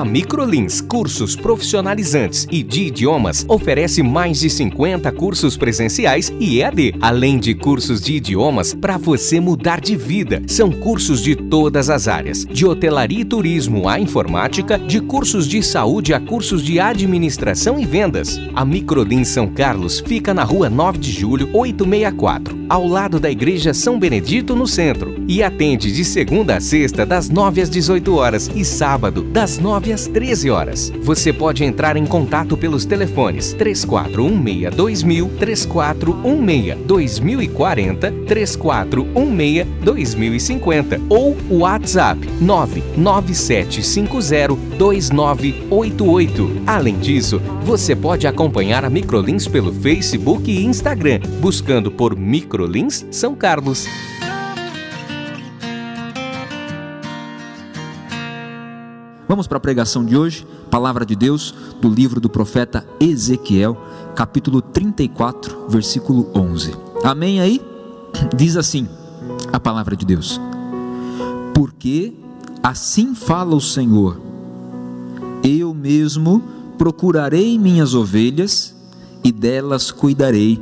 A Microlins Cursos Profissionalizantes e de Idiomas oferece mais de 50 cursos presenciais e EAD, além de cursos de idiomas para você mudar de vida. São cursos de todas as áreas, de hotelaria e turismo à informática, de cursos de saúde a cursos de administração e vendas. A Microlins São Carlos fica na rua 9 de julho, 864, ao lado da Igreja São Benedito, no centro, e atende de segunda a sexta, das 9 às 18 horas e sábado, das 9 9 às 13 horas. Você pode entrar em contato pelos telefones 3416 2000, 3416 2040, 3416 2050 ou o WhatsApp 99750 2988. Além disso, você pode acompanhar a Microlins pelo Facebook e Instagram, buscando por Microlins São Carlos. Vamos para a pregação de hoje, palavra de Deus, do livro do profeta Ezequiel, capítulo 34, versículo 11. Amém aí? Diz assim a palavra de Deus: Porque assim fala o Senhor, eu mesmo procurarei minhas ovelhas e delas cuidarei,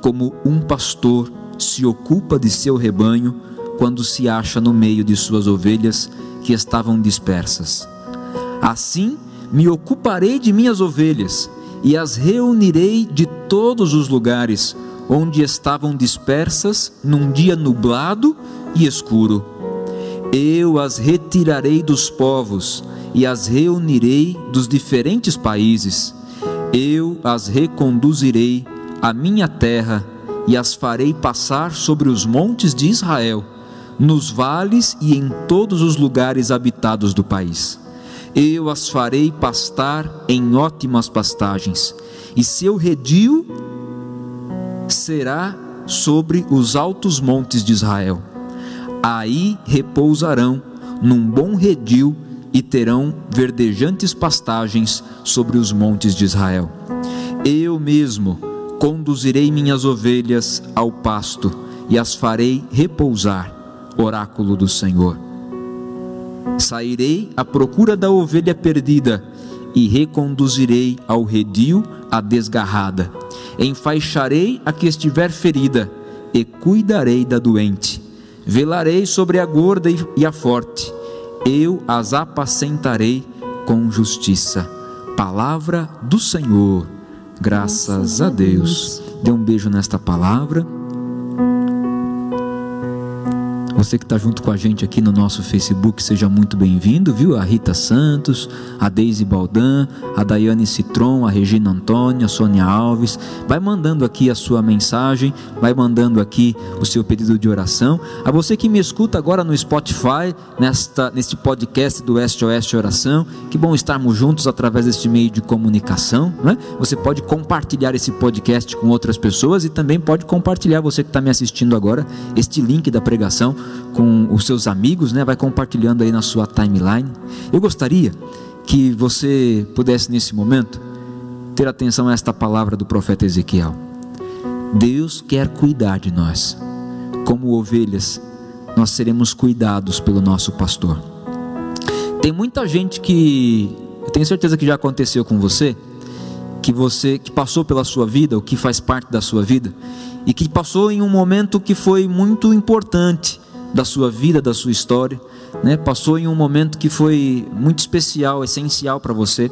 como um pastor se ocupa de seu rebanho quando se acha no meio de suas ovelhas que estavam dispersas. Assim me ocuparei de minhas ovelhas e as reunirei de todos os lugares onde estavam dispersas num dia nublado e escuro. Eu as retirarei dos povos e as reunirei dos diferentes países. Eu as reconduzirei à minha terra e as farei passar sobre os montes de Israel, nos vales e em todos os lugares habitados do país eu as farei pastar em ótimas pastagens, e seu redil será sobre os altos montes de Israel. Aí repousarão num bom redil e terão verdejantes pastagens sobre os montes de Israel. Eu mesmo conduzirei minhas ovelhas ao pasto e as farei repousar. Oráculo do Senhor. Sairei à procura da ovelha perdida e reconduzirei ao redil a desgarrada. Enfaixarei a que estiver ferida e cuidarei da doente. Velarei sobre a gorda e a forte. Eu as apacentarei com justiça. Palavra do Senhor. Graças a Deus. Dê um beijo nesta palavra. Você que está junto com a gente aqui no nosso Facebook, seja muito bem-vindo, viu? A Rita Santos, a Deise Baldan, a Daiane Citron, a Regina Antônia, a Sônia Alves. Vai mandando aqui a sua mensagem, vai mandando aqui o seu pedido de oração. A você que me escuta agora no Spotify, nesta, neste podcast do SOS Oração, que bom estarmos juntos através deste meio de comunicação. Né? Você pode compartilhar esse podcast com outras pessoas e também pode compartilhar, você que está me assistindo agora, este link da pregação com os seus amigos, né? Vai compartilhando aí na sua timeline. Eu gostaria que você pudesse nesse momento ter atenção a esta palavra do profeta Ezequiel. Deus quer cuidar de nós. Como ovelhas, nós seremos cuidados pelo nosso pastor. Tem muita gente que eu tenho certeza que já aconteceu com você, que você que passou pela sua vida, o que faz parte da sua vida, e que passou em um momento que foi muito importante da sua vida, da sua história, né? Passou em um momento que foi muito especial, essencial para você,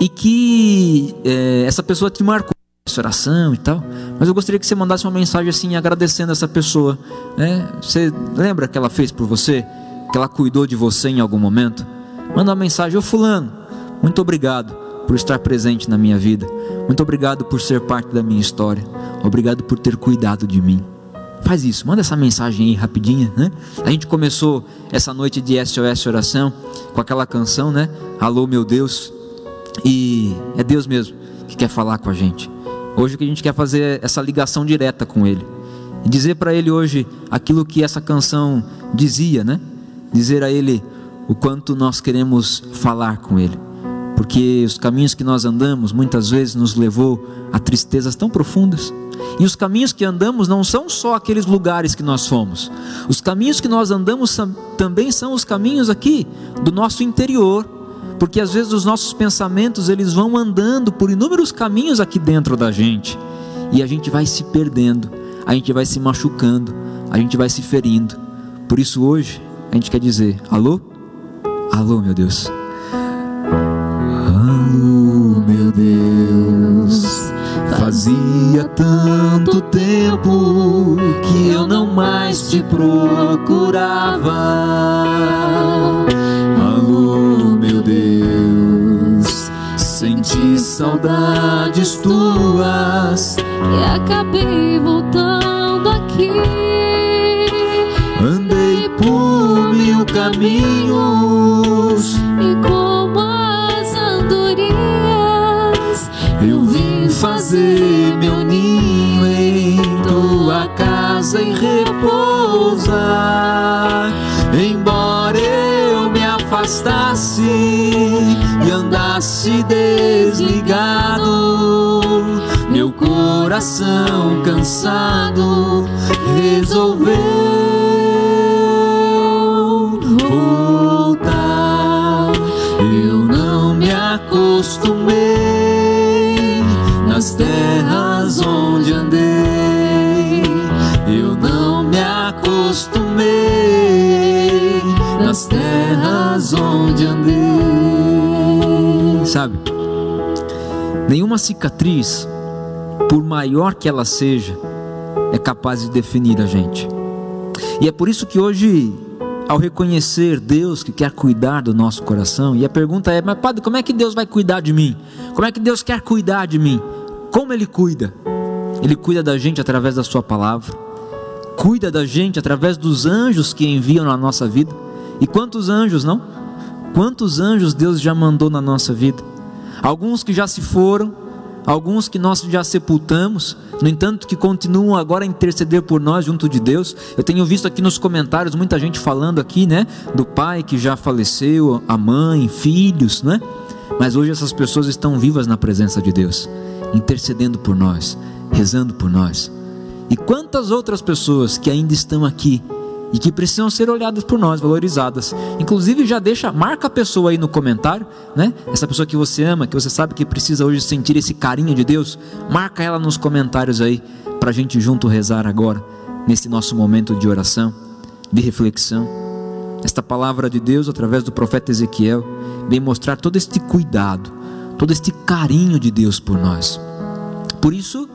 e que é, essa pessoa te marcou oração e tal. Mas eu gostaria que você mandasse uma mensagem assim, agradecendo essa pessoa. Né? Você lembra que ela fez por você? Que ela cuidou de você em algum momento? Manda uma mensagem, ô fulano, muito obrigado por estar presente na minha vida. Muito obrigado por ser parte da minha história. Obrigado por ter cuidado de mim. Faz isso, manda essa mensagem aí rapidinha, né? A gente começou essa noite de SOS oração com aquela canção, né? Alô, meu Deus. E é Deus mesmo que quer falar com a gente. Hoje o que a gente quer fazer é essa ligação direta com Ele. E dizer para Ele hoje aquilo que essa canção dizia, né? Dizer a Ele o quanto nós queremos falar com Ele. Porque os caminhos que nós andamos muitas vezes nos levou a tristezas tão profundas. E os caminhos que andamos não são só aqueles lugares que nós fomos. Os caminhos que nós andamos também são os caminhos aqui do nosso interior, porque às vezes os nossos pensamentos eles vão andando por inúmeros caminhos aqui dentro da gente e a gente vai se perdendo, a gente vai se machucando, a gente vai se ferindo. Por isso hoje a gente quer dizer: alô, alô, meu Deus. Fazia tanto tempo que eu não mais te procurava. Alô, meu Deus, senti saudades tuas e acabei voltando aqui. Andei por mil caminhos Embora eu me afastasse e andasse desligado, meu coração cansado resolveu Nenhuma cicatriz, por maior que ela seja, é capaz de definir a gente. E é por isso que hoje, ao reconhecer Deus que quer cuidar do nosso coração, e a pergunta é: mas padre, como é que Deus vai cuidar de mim? Como é que Deus quer cuidar de mim? Como Ele cuida? Ele cuida da gente através da Sua palavra, cuida da gente através dos anjos que enviam na nossa vida. E quantos anjos, não? Quantos anjos Deus já mandou na nossa vida? Alguns que já se foram, alguns que nós já sepultamos, no entanto, que continuam agora a interceder por nós junto de Deus. Eu tenho visto aqui nos comentários muita gente falando aqui, né, do pai que já faleceu, a mãe, filhos, né? Mas hoje essas pessoas estão vivas na presença de Deus, intercedendo por nós, rezando por nós. E quantas outras pessoas que ainda estão aqui e que precisam ser olhadas por nós, valorizadas. Inclusive já deixa, marca a pessoa aí no comentário, né? Essa pessoa que você ama, que você sabe que precisa hoje sentir esse carinho de Deus, marca ela nos comentários aí para a gente junto rezar agora nesse nosso momento de oração, de reflexão. Esta palavra de Deus através do profeta Ezequiel vem mostrar todo este cuidado, todo este carinho de Deus por nós. Por isso,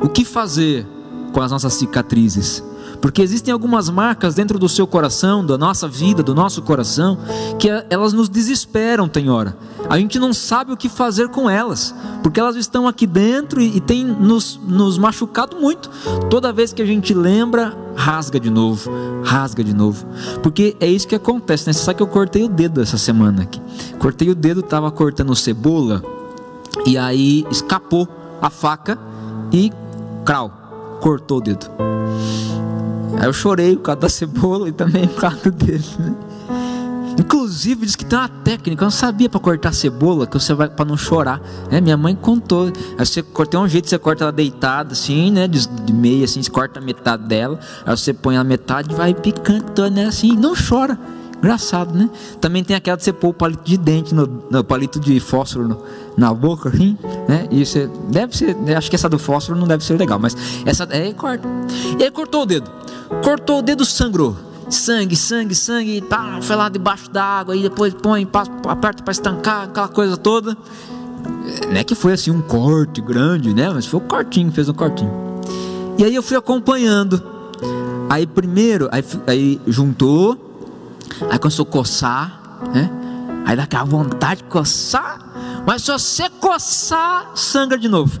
o que fazer com as nossas cicatrizes? Porque existem algumas marcas dentro do seu coração, da nossa vida, do nosso coração, que elas nos desesperam, tem hora. A gente não sabe o que fazer com elas, porque elas estão aqui dentro e, e têm nos, nos machucado muito. Toda vez que a gente lembra, rasga de novo, rasga de novo. Porque é isso que acontece, né? Você sabe que eu cortei o dedo essa semana aqui. Cortei o dedo, estava cortando cebola, e aí escapou a faca e crau, cortou o dedo. Aí eu chorei por causa da cebola e também por causa dele, né? Inclusive diz que tem uma técnica, eu não sabia para cortar cebola, que você vai para não chorar. Né? Minha mãe contou. Aí você corta um jeito, você corta ela deitada assim, né? De, de meia assim, você corta a metade dela, aí você põe a metade e vai picando, né? Assim, não chora. Engraçado, né? Também tem aquela de você pôr o palito de dente, no, no palito de fósforo no, na boca, assim, né? E você deve ser, acho que essa do fósforo não deve ser legal, mas essa é corta. E aí cortou o dedo. Cortou o dedo, sangrou. Sangue, sangue, sangue, pá, foi lá debaixo da água, aí depois põe, passa, aperta para estancar, aquela coisa toda. Não é que foi assim um corte grande, né? Mas foi um cortinho, fez um cortinho. E aí eu fui acompanhando. Aí primeiro, aí, aí juntou, Aí começou a coçar, né? Aí dá aquela vontade de coçar, mas se você coçar, sangra de novo.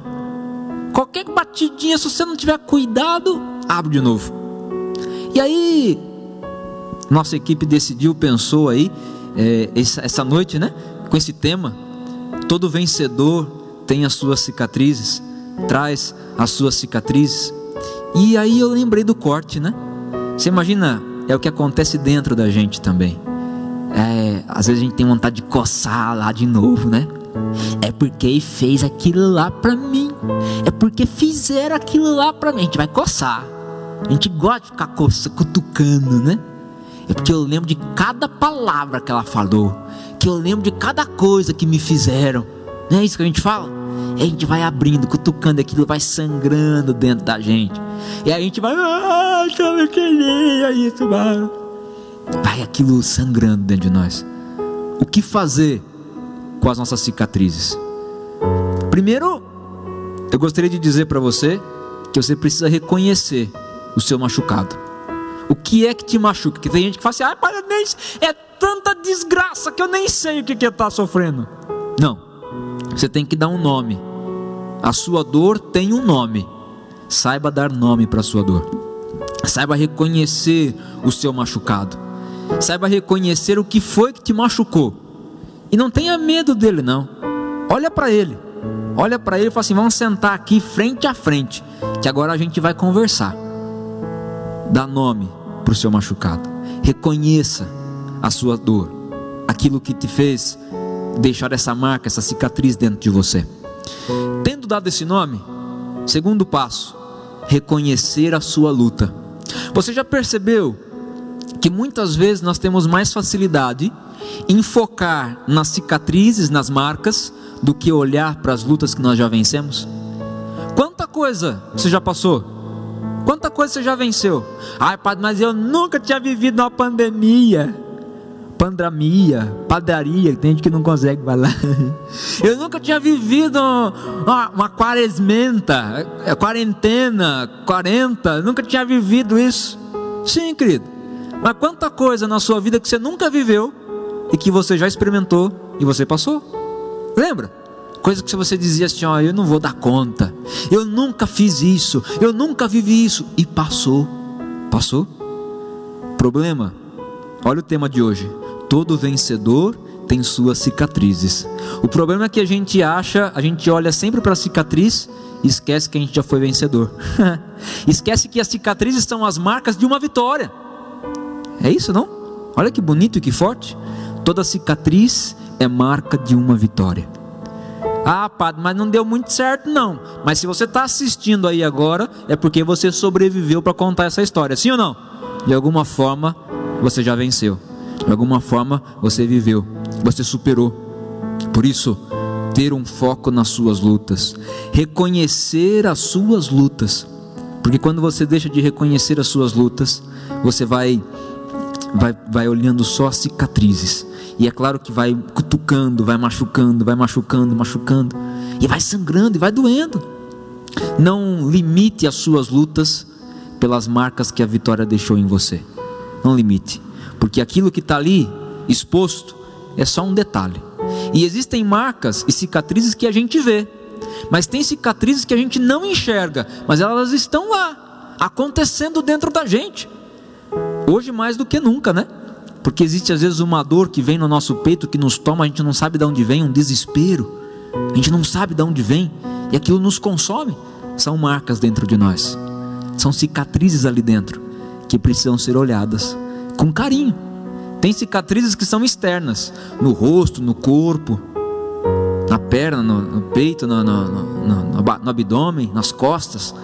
Qualquer batidinha, se você não tiver cuidado, abre de novo. E aí, nossa equipe decidiu, pensou aí, é, essa, essa noite, né? Com esse tema, todo vencedor tem as suas cicatrizes, traz as suas cicatrizes. E aí eu lembrei do corte, né? Você imagina é o que acontece dentro da gente também. é, às vezes a gente tem vontade de coçar lá de novo, né? É porque fez aquilo lá pra mim. É porque fizeram aquilo lá pra mim. A gente vai coçar. A gente gosta de ficar coçando, cutucando, né? É porque eu lembro de cada palavra que ela falou. Que eu lembro de cada coisa que me fizeram. Não é isso que a gente fala? E a gente vai abrindo, cutucando aquilo, vai sangrando dentro da gente. E a gente vai, ah, eu queria isso, vai. Vai aquilo sangrando dentro de nós. O que fazer com as nossas cicatrizes? Primeiro, eu gostaria de dizer para você que você precisa reconhecer o seu machucado. O que é que te machuca? Porque tem gente que fala assim, ah, parabéns, é tanta desgraça que eu nem sei o que, que está sofrendo. Não, você tem que dar um nome. A sua dor tem um nome. Saiba dar nome para a sua dor. Saiba reconhecer o seu machucado. Saiba reconhecer o que foi que te machucou. E não tenha medo dele, não. Olha para ele. Olha para ele e fala assim: vamos sentar aqui frente a frente, que agora a gente vai conversar. Dá nome para o seu machucado. Reconheça a sua dor, aquilo que te fez deixar essa marca, essa cicatriz dentro de você. Dado esse nome, segundo passo, reconhecer a sua luta. Você já percebeu que muitas vezes nós temos mais facilidade em focar nas cicatrizes, nas marcas, do que olhar para as lutas que nós já vencemos? Quanta coisa você já passou? Quanta coisa você já venceu? Ai, padre, mas eu nunca tinha vivido uma pandemia. Pandemia, padaria, tem gente que não consegue falar. Eu nunca tinha vivido uma, uma quaresmenta, é, quarentena, quarenta, nunca tinha vivido isso. Sim, querido. Mas quanta coisa na sua vida que você nunca viveu e que você já experimentou e você passou? Lembra? Coisa que você dizia assim: ó, eu não vou dar conta, eu nunca fiz isso, eu nunca vivi isso, e passou. Passou? Problema? Olha o tema de hoje: todo vencedor tem suas cicatrizes. O problema é que a gente acha, a gente olha sempre para a cicatriz e esquece que a gente já foi vencedor. esquece que as cicatrizes são as marcas de uma vitória. É isso, não? Olha que bonito e que forte. Toda cicatriz é marca de uma vitória. Ah, padre, mas não deu muito certo, não. Mas se você está assistindo aí agora, é porque você sobreviveu para contar essa história, sim ou não? De alguma forma, você já venceu. De alguma forma, você viveu. Você superou. Por isso, ter um foco nas suas lutas, reconhecer as suas lutas. Porque quando você deixa de reconhecer as suas lutas, você vai vai, vai olhando só as cicatrizes. E é claro que vai cutucando, vai machucando, vai machucando, machucando. E vai sangrando e vai doendo. Não limite as suas lutas pelas marcas que a vitória deixou em você. Não limite. Porque aquilo que está ali exposto é só um detalhe. E existem marcas e cicatrizes que a gente vê. Mas tem cicatrizes que a gente não enxerga. Mas elas estão lá, acontecendo dentro da gente. Hoje mais do que nunca, né? Porque existe às vezes uma dor que vem no nosso peito que nos toma, a gente não sabe de onde vem, um desespero. A gente não sabe de onde vem e aquilo nos consome. São marcas dentro de nós. São cicatrizes ali dentro que precisam ser olhadas com carinho. Tem cicatrizes que são externas, no rosto, no corpo, na perna, no, no peito, no, no, no abdômen, nas costas.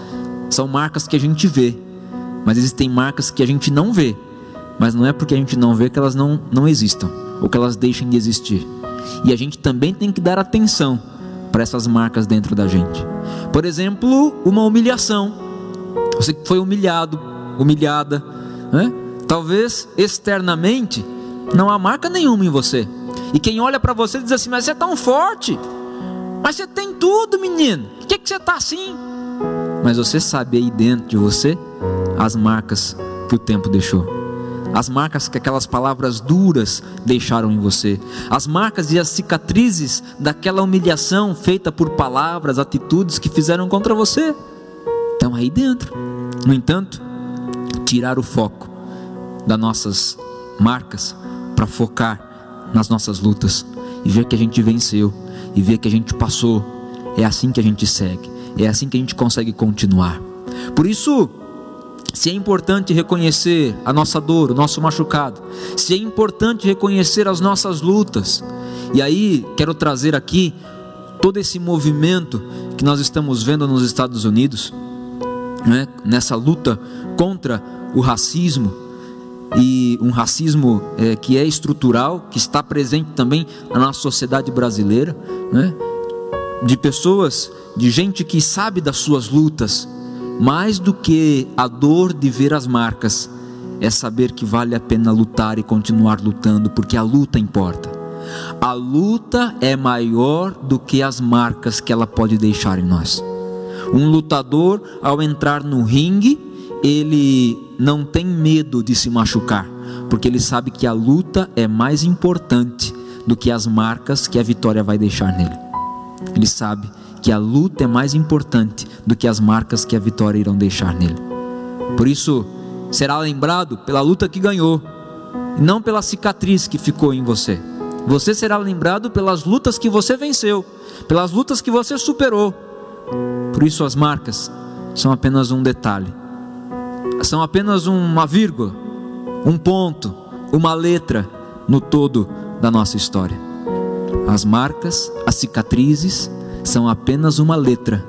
São marcas que a gente vê mas existem marcas que a gente não vê. Mas não é porque a gente não vê que elas não, não existam, ou que elas deixem de existir. E a gente também tem que dar atenção para essas marcas dentro da gente. Por exemplo, uma humilhação. Você foi humilhado, humilhada, né? talvez externamente não há marca nenhuma em você. E quem olha para você diz assim: Mas você é tão forte, mas você tem tudo, menino. Por que, que você está assim? Mas você sabe aí dentro de você as marcas que o tempo deixou, as marcas que aquelas palavras duras deixaram em você, as marcas e as cicatrizes daquela humilhação feita por palavras, atitudes que fizeram contra você, estão aí dentro. No entanto, tirar o foco das nossas marcas para focar nas nossas lutas e ver que a gente venceu e ver que a gente passou, é assim que a gente segue, é assim que a gente consegue continuar. Por isso, se é importante reconhecer a nossa dor, o nosso machucado, se é importante reconhecer as nossas lutas. E aí, quero trazer aqui todo esse movimento que nós estamos vendo nos Estados Unidos, né, nessa luta contra o racismo, e um racismo é, que é estrutural, que está presente também na sociedade brasileira, né, de pessoas, de gente que sabe das suas lutas, mais do que a dor de ver as marcas, é saber que vale a pena lutar e continuar lutando, porque a luta importa. A luta é maior do que as marcas que ela pode deixar em nós. Um lutador, ao entrar no ringue, ele não tem medo de se machucar, porque ele sabe que a luta é mais importante do que as marcas que a vitória vai deixar nele. Ele sabe que a luta é mais importante do que as marcas que a vitória irão deixar nele. Por isso, será lembrado pela luta que ganhou, não pela cicatriz que ficou em você. Você será lembrado pelas lutas que você venceu, pelas lutas que você superou. Por isso, as marcas são apenas um detalhe, são apenas uma vírgula, um ponto, uma letra no todo da nossa história. As marcas, as cicatrizes, são apenas uma letra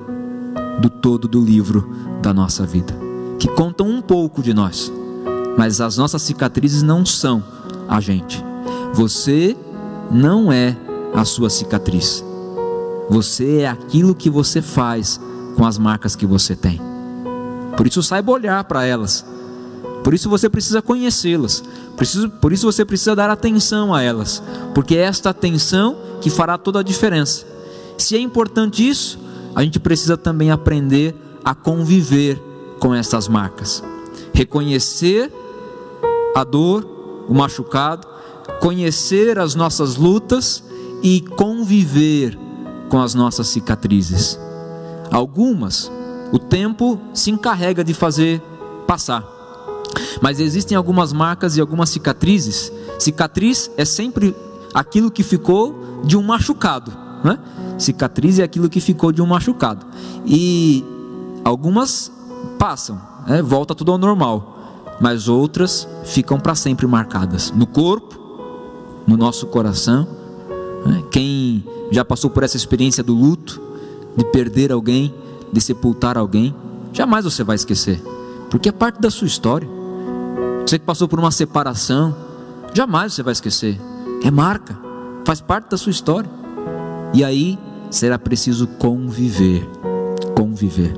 do todo do livro da nossa vida, que contam um pouco de nós, mas as nossas cicatrizes não são a gente. Você não é a sua cicatriz, você é aquilo que você faz com as marcas que você tem. Por isso, saiba olhar para elas. Por isso você precisa conhecê-las. Por isso você precisa dar atenção a elas. Porque é esta atenção que fará toda a diferença. Se é importante isso, a gente precisa também aprender a conviver com essas marcas. Reconhecer a dor, o machucado, conhecer as nossas lutas e conviver com as nossas cicatrizes. Algumas o tempo se encarrega de fazer passar. Mas existem algumas marcas e algumas cicatrizes. Cicatriz é sempre aquilo que ficou de um machucado, né? Cicatriz é aquilo que ficou de um machucado. E algumas passam, né? volta tudo ao normal, mas outras ficam para sempre marcadas no corpo, no nosso coração. Né? Quem já passou por essa experiência do luto, de perder alguém, de sepultar alguém, jamais você vai esquecer, porque é parte da sua história. Você que passou por uma separação, jamais você vai esquecer, é marca, faz parte da sua história. E aí será preciso conviver. Conviver.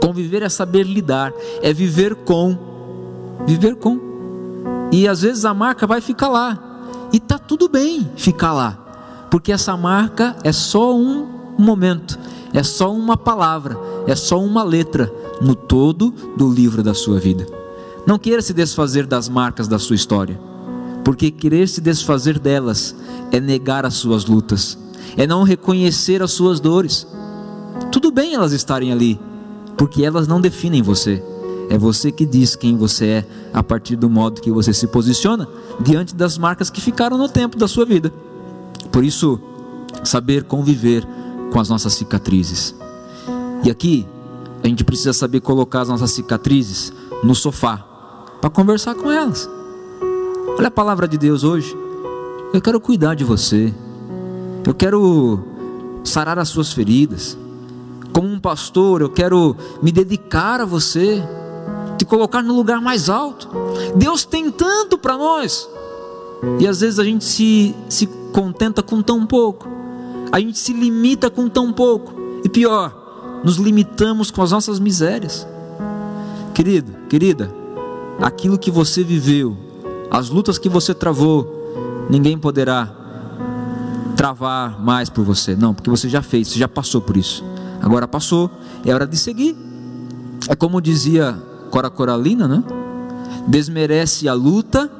Conviver é saber lidar, é viver com. Viver com. E às vezes a marca vai ficar lá. E tá tudo bem ficar lá. Porque essa marca é só um momento, é só uma palavra, é só uma letra no todo do livro da sua vida. Não queira se desfazer das marcas da sua história, porque querer se desfazer delas é negar as suas lutas, é não reconhecer as suas dores. Tudo bem elas estarem ali, porque elas não definem você. É você que diz quem você é a partir do modo que você se posiciona diante das marcas que ficaram no tempo da sua vida. Por isso, saber conviver com as nossas cicatrizes. E aqui, a gente precisa saber colocar as nossas cicatrizes no sofá para conversar com elas. Olha a palavra de Deus hoje. Eu quero cuidar de você. Eu quero sarar as suas feridas. Como um pastor, eu quero me dedicar a você, te colocar no lugar mais alto. Deus tem tanto para nós. E às vezes a gente se, se contenta com tão pouco. A gente se limita com tão pouco. E pior, nos limitamos com as nossas misérias. Querido, querida, aquilo que você viveu, as lutas que você travou, ninguém poderá travar mais por você. Não, porque você já fez, você já passou por isso. Agora passou, é hora de seguir. É como dizia Cora Coralina, né? Desmerece a luta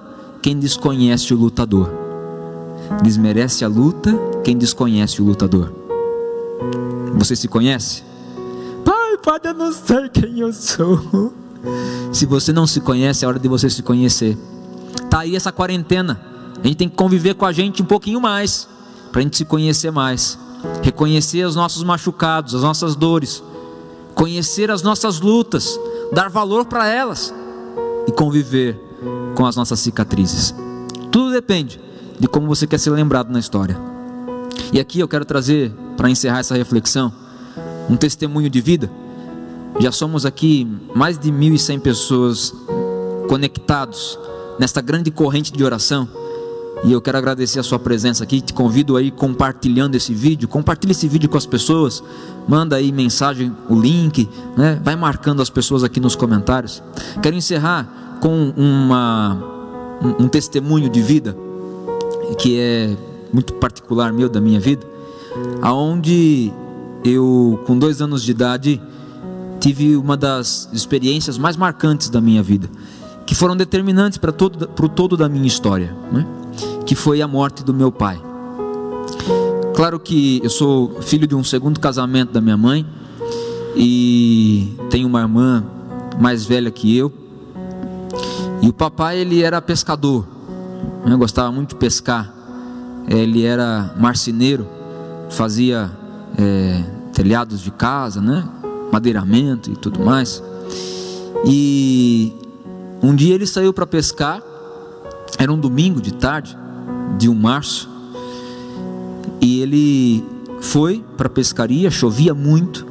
quem desconhece o lutador. Desmerece a luta quem desconhece o lutador. Você se conhece? Pai, pode eu não sei quem eu sou. Se você não se conhece, é hora de você se conhecer. Tá aí essa quarentena. A gente tem que conviver com a gente um pouquinho mais para a gente se conhecer mais, reconhecer os nossos machucados, as nossas dores, conhecer as nossas lutas, dar valor para elas e conviver com as nossas cicatrizes. Tudo depende de como você quer ser lembrado na história. E aqui eu quero trazer, para encerrar essa reflexão, um testemunho de vida. Já somos aqui mais de 1.100 pessoas conectados nesta grande corrente de oração. E eu quero agradecer a sua presença aqui. Te convido aí compartilhando esse vídeo. Compartilhe esse vídeo com as pessoas. Manda aí mensagem, o link, né? Vai marcando as pessoas aqui nos comentários. Quero encerrar com uma, um, um testemunho de vida que é muito particular meu da minha vida, aonde eu com dois anos de idade tive uma das experiências mais marcantes da minha vida, que foram determinantes para todo para o todo da minha história, né? que foi a morte do meu pai. Claro que eu sou filho de um segundo casamento da minha mãe e tenho uma irmã mais velha que eu. E o papai ele era pescador, né? gostava muito de pescar. Ele era marceneiro, fazia é, telhados de casa, né? madeiramento e tudo mais. E um dia ele saiu para pescar, era um domingo de tarde, de um março, e ele foi para a pescaria, chovia muito.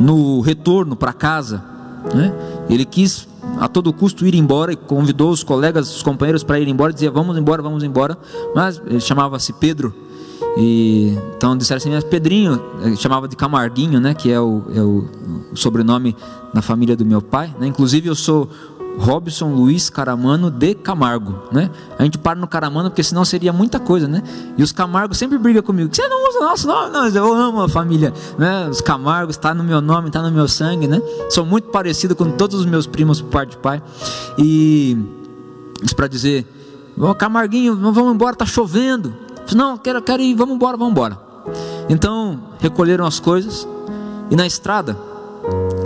No retorno para casa, né, ele quis a todo custo ir embora e convidou os colegas, os companheiros para ir embora, dizia vamos embora, vamos embora, mas ele chamava-se Pedro. E, então disseram assim, mas Pedrinho, chamava de Camarguinho, né, que é o, é o sobrenome da família do meu pai. Né? Inclusive eu sou Robson Luiz Caramano de Camargo, né? A gente para no Caramano porque senão seria muita coisa, né? E os Camargos sempre brigam comigo. Você não usa nosso nome? Não, eu amo a família, né? Os Camargos está no meu nome, está no meu sangue, né? Sou muito parecido com todos os meus primos por parte de pai. E isso para dizer, oh, Camarguinho, vamos embora, tá chovendo. Não, quero, quero ir, vamos embora, vamos embora. Então recolheram as coisas e na estrada,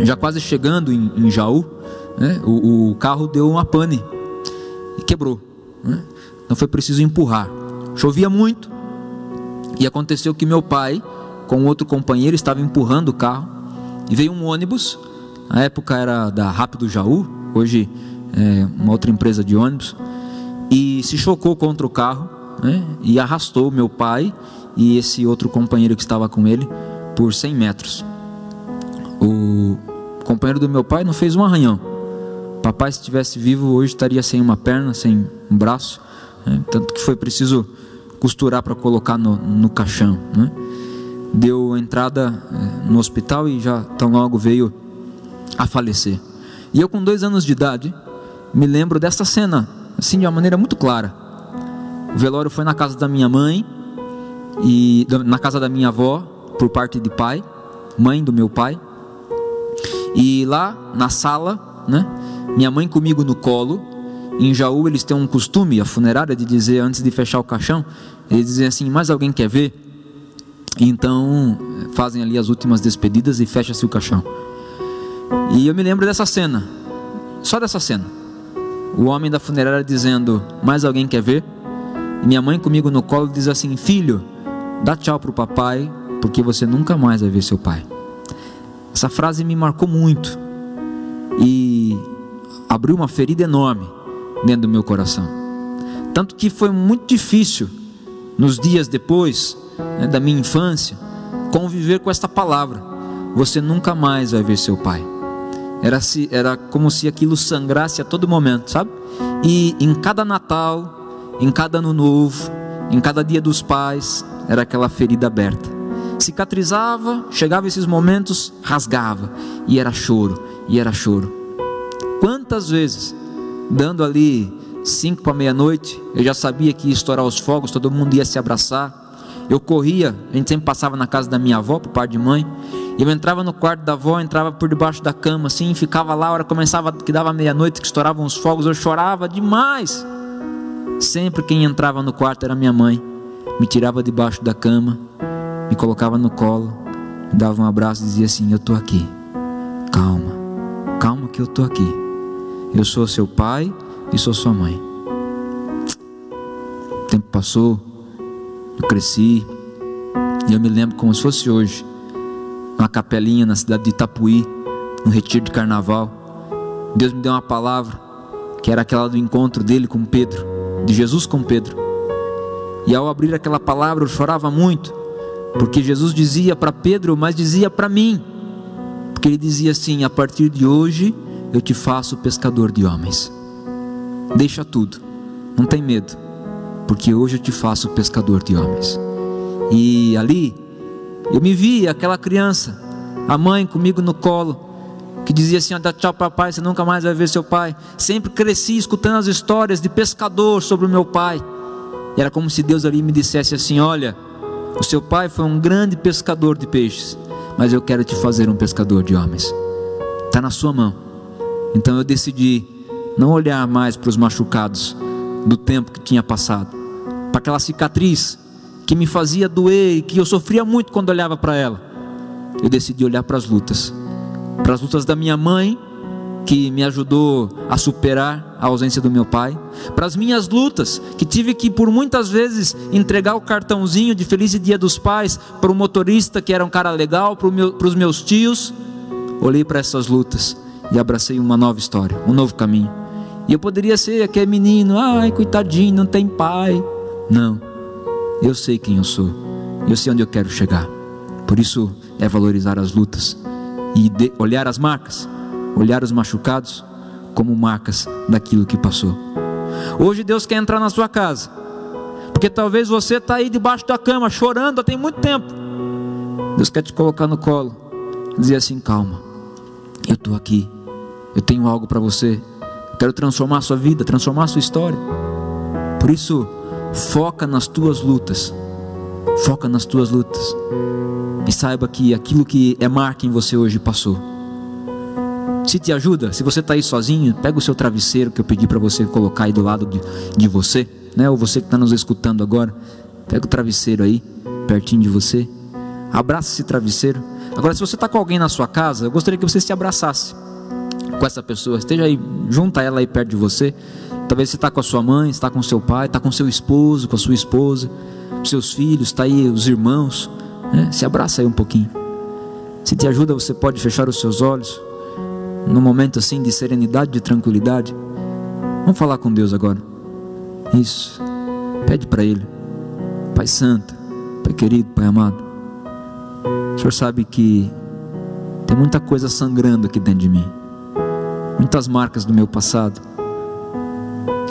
já quase chegando em, em Jaú, né? o, o, carro deu uma pane e quebrou. Né? Então foi preciso empurrar. Chovia muito e aconteceu que meu pai, com outro companheiro, estava empurrando o carro e veio um ônibus. Na época era da Rápido Jaú, hoje é uma outra empresa de ônibus, e se chocou contra o carro né? e arrastou meu pai e esse outro companheiro que estava com ele por 100 metros. O companheiro do meu pai não fez um arranhão Papai, se estivesse vivo hoje, estaria sem uma perna, sem um braço. Né? Tanto que foi preciso costurar para colocar no, no caixão. Né? Deu entrada eh, no hospital e já tão logo veio a falecer. E eu, com dois anos de idade, me lembro dessa cena, assim, de uma maneira muito clara. O velório foi na casa da minha mãe e na casa da minha avó, por parte de pai, mãe do meu pai. E lá na sala, né? Minha mãe comigo no colo. Em Jaú eles têm um costume, a funerária, de dizer antes de fechar o caixão, eles dizem assim: mais alguém quer ver? Então fazem ali as últimas despedidas e fecha-se o caixão. E eu me lembro dessa cena, só dessa cena. O homem da funerária dizendo: mais alguém quer ver? E minha mãe comigo no colo diz assim: filho, dá tchau pro papai, porque você nunca mais vai ver seu pai. Essa frase me marcou muito. E abriu uma ferida enorme dentro do meu coração. Tanto que foi muito difícil, nos dias depois né, da minha infância, conviver com esta palavra: Você nunca mais vai ver seu pai. Era, se, era como se aquilo sangrasse a todo momento, sabe? E em cada Natal, em cada Ano Novo, em cada Dia dos Pais, era aquela ferida aberta. Cicatrizava, chegava esses momentos, rasgava, e era choro, e era choro. Quantas vezes, dando ali cinco para meia-noite, eu já sabia que ia estourar os fogos, todo mundo ia se abraçar. Eu corria, a gente sempre passava na casa da minha avó, por parte de mãe. Eu entrava no quarto da avó, entrava por debaixo da cama, assim, ficava lá, a hora começava, que dava meia-noite, que estouravam os fogos, eu chorava demais. Sempre quem entrava no quarto era minha mãe, me tirava debaixo da cama, me colocava no colo, me dava um abraço e dizia assim: Eu estou aqui, calma, calma que eu estou aqui. Eu sou seu pai e sou sua mãe. O tempo passou, eu cresci, e eu me lembro como se fosse hoje, uma capelinha na cidade de Itapuí, no retiro de carnaval. Deus me deu uma palavra que era aquela do encontro dele com Pedro, de Jesus com Pedro. E ao abrir aquela palavra eu chorava muito, porque Jesus dizia para Pedro, mas dizia para mim, porque ele dizia assim: a partir de hoje eu te faço pescador de homens. Deixa tudo, não tem medo, porque hoje eu te faço pescador de homens. E ali eu me vi aquela criança, a mãe comigo no colo, que dizia assim: dá tchau papai, você nunca mais vai ver seu pai. Sempre cresci escutando as histórias de pescador sobre o meu pai. E era como se Deus ali me dissesse assim: olha, o seu pai foi um grande pescador de peixes, mas eu quero te fazer um pescador de homens. Está na sua mão. Então eu decidi não olhar mais para os machucados do tempo que tinha passado, para aquela cicatriz que me fazia doer e que eu sofria muito quando olhava para ela. Eu decidi olhar para as lutas, para as lutas da minha mãe, que me ajudou a superar a ausência do meu pai, para as minhas lutas, que tive que por muitas vezes entregar o cartãozinho de Feliz Dia dos Pais para o motorista que era um cara legal, para, os meus tios. Olhei para essas lutas e abracei uma nova história, um novo caminho. E eu poderia ser aquele menino, ai, coitadinho, não tem pai. Não, eu sei quem eu sou, eu sei onde eu quero chegar. Por isso é valorizar as lutas e olhar as marcas, olhar os machucados como marcas daquilo que passou. Hoje Deus quer entrar na sua casa, porque talvez você está aí debaixo da cama chorando há tem muito tempo. Deus quer te colocar no colo, dizer assim: calma, eu estou aqui, eu tenho algo para você, quero transformar a sua vida, transformar a sua história. Por isso, foca nas tuas lutas, foca nas tuas lutas, e saiba que aquilo que é marca em você hoje passou. Se te ajuda, se você está aí sozinho, pega o seu travesseiro que eu pedi para você colocar aí do lado de, de você, né? Ou você que está nos escutando agora, pega o travesseiro aí, pertinho de você, abraça esse travesseiro. Agora, se você está com alguém na sua casa, eu gostaria que você se abraçasse com essa pessoa, esteja aí, junta ela aí perto de você. Talvez você está com a sua mãe, está com seu pai, está com seu esposo, com a sua esposa, seus filhos, está aí os irmãos. Né? Se abraça aí um pouquinho. Se te ajuda, você pode fechar os seus olhos num momento assim de serenidade, de tranquilidade. Vamos falar com Deus agora. Isso. Pede para Ele. Pai Santo, Pai querido, Pai amado. O Senhor sabe que tem muita coisa sangrando aqui dentro de mim. Muitas marcas do meu passado.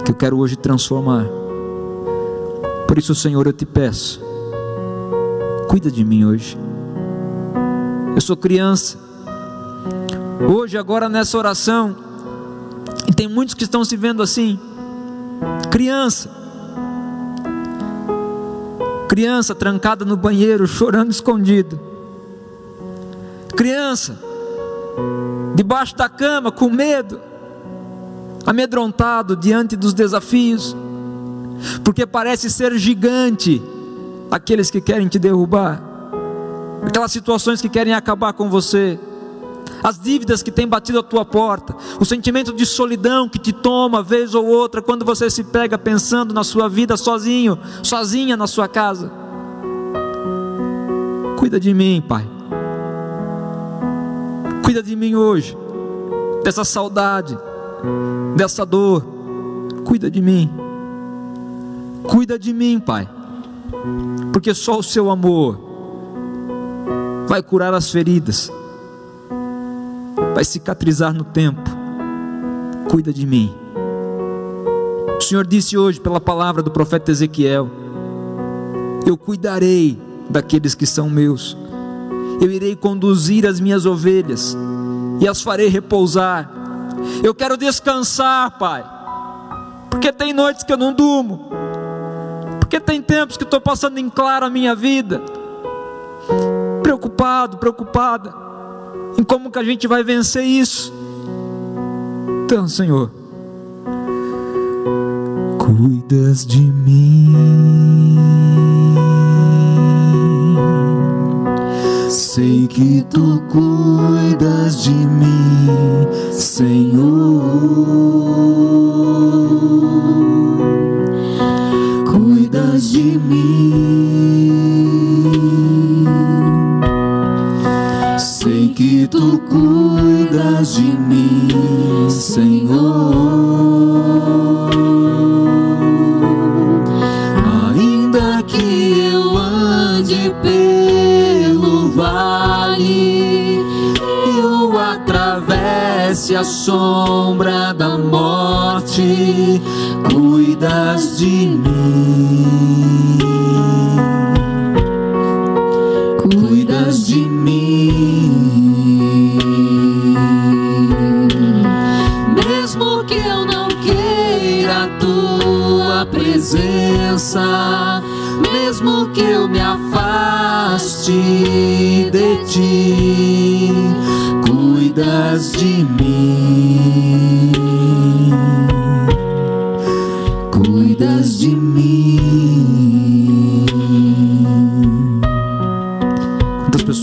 Que eu quero hoje transformar. Por isso, Senhor, eu te peço. Cuida de mim hoje. Eu sou criança Hoje, agora nessa oração, e tem muitos que estão se vendo assim, criança, criança trancada no banheiro, chorando escondido, criança, debaixo da cama, com medo, amedrontado diante dos desafios, porque parece ser gigante aqueles que querem te derrubar, aquelas situações que querem acabar com você as dívidas que têm batido a tua porta, o sentimento de solidão que te toma vez ou outra quando você se pega pensando na sua vida sozinho, sozinha na sua casa. Cuida de mim, Pai. Cuida de mim hoje, dessa saudade, dessa dor. Cuida de mim. Cuida de mim, Pai. Porque só o seu amor vai curar as feridas vai cicatrizar no tempo. Cuida de mim. O Senhor disse hoje, pela palavra do profeta Ezequiel: Eu cuidarei daqueles que são meus, eu irei conduzir as minhas ovelhas e as farei repousar. Eu quero descansar, Pai, porque tem noites que eu não durmo, porque tem tempos que estou passando em claro a minha vida, preocupado, preocupada em como que a gente vai vencer isso. Então, Senhor, cuidas de mim. Sei que tu cuidas de mim, Senhor.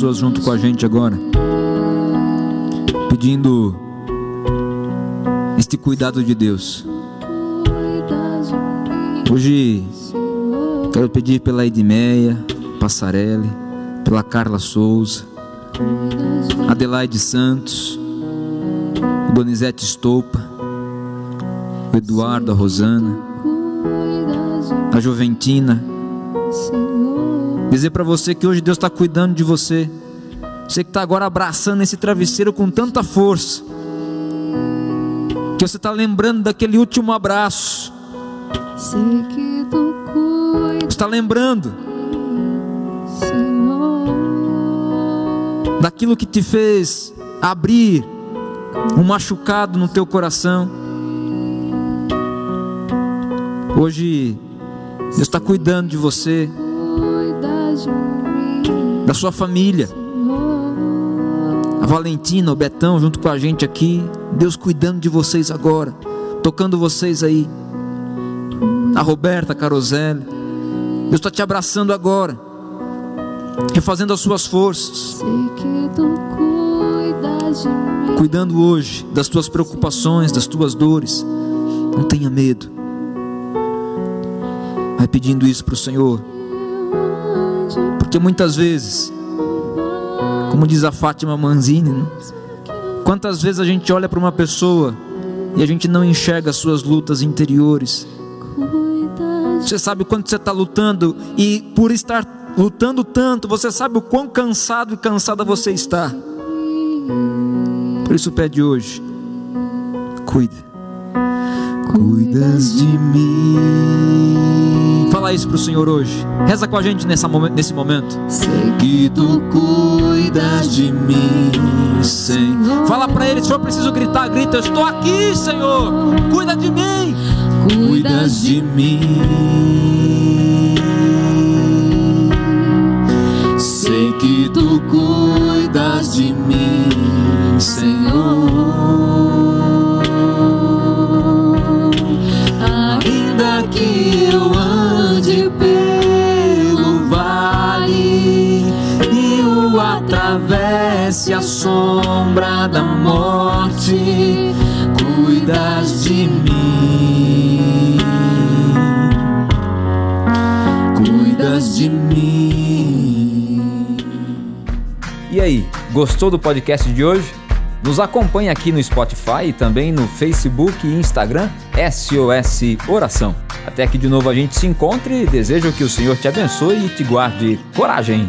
Pessoas junto com a gente agora? Pedindo este cuidado de Deus. Hoje quero pedir pela Edmeia Passarelli, pela Carla Souza, Adelaide Santos, Donizete Stoupa, o Eduardo, a Rosana, a Juventina. Dizer para você que hoje Deus está cuidando de você. Você que está agora abraçando esse travesseiro com tanta força. Que você está lembrando daquele último abraço. Cuida, Está lembrando daquilo que te fez abrir um machucado no teu coração. Hoje Deus está cuidando de você, da sua família. A Valentina, o Betão junto com a gente aqui. Deus cuidando de vocês agora, tocando vocês aí. A Roberta, Caroselli. Deus está te abraçando agora, refazendo as suas forças, cuidando hoje das tuas preocupações, das tuas dores. Não tenha medo. Vai pedindo isso para o Senhor, porque muitas vezes, como diz a Fátima Manzini, né? quantas vezes a gente olha para uma pessoa e a gente não enxerga as suas lutas interiores. Você sabe quanto você está lutando e por estar lutando tanto, você sabe o quão cansado e cansada você está. Por isso pede hoje, cuida. Cuidas de mim. Fala isso para o Senhor hoje. Reza com a gente nessa nesse momento. Sei que tu cuidas de mim, Senhor. Fala para Ele, se eu preciso gritar, grita. Eu estou aqui, Senhor. Cuida de mim. Cuidas de mim. Sei que tu cuidas de mim, Senhor. Atravesse a sombra da morte, cuidas de mim, cuidas de mim. E aí, gostou do podcast de hoje? Nos acompanhe aqui no Spotify e também no Facebook e Instagram SOS Oração. Até que de novo a gente se encontre. Desejo que o Senhor te abençoe e te guarde coragem.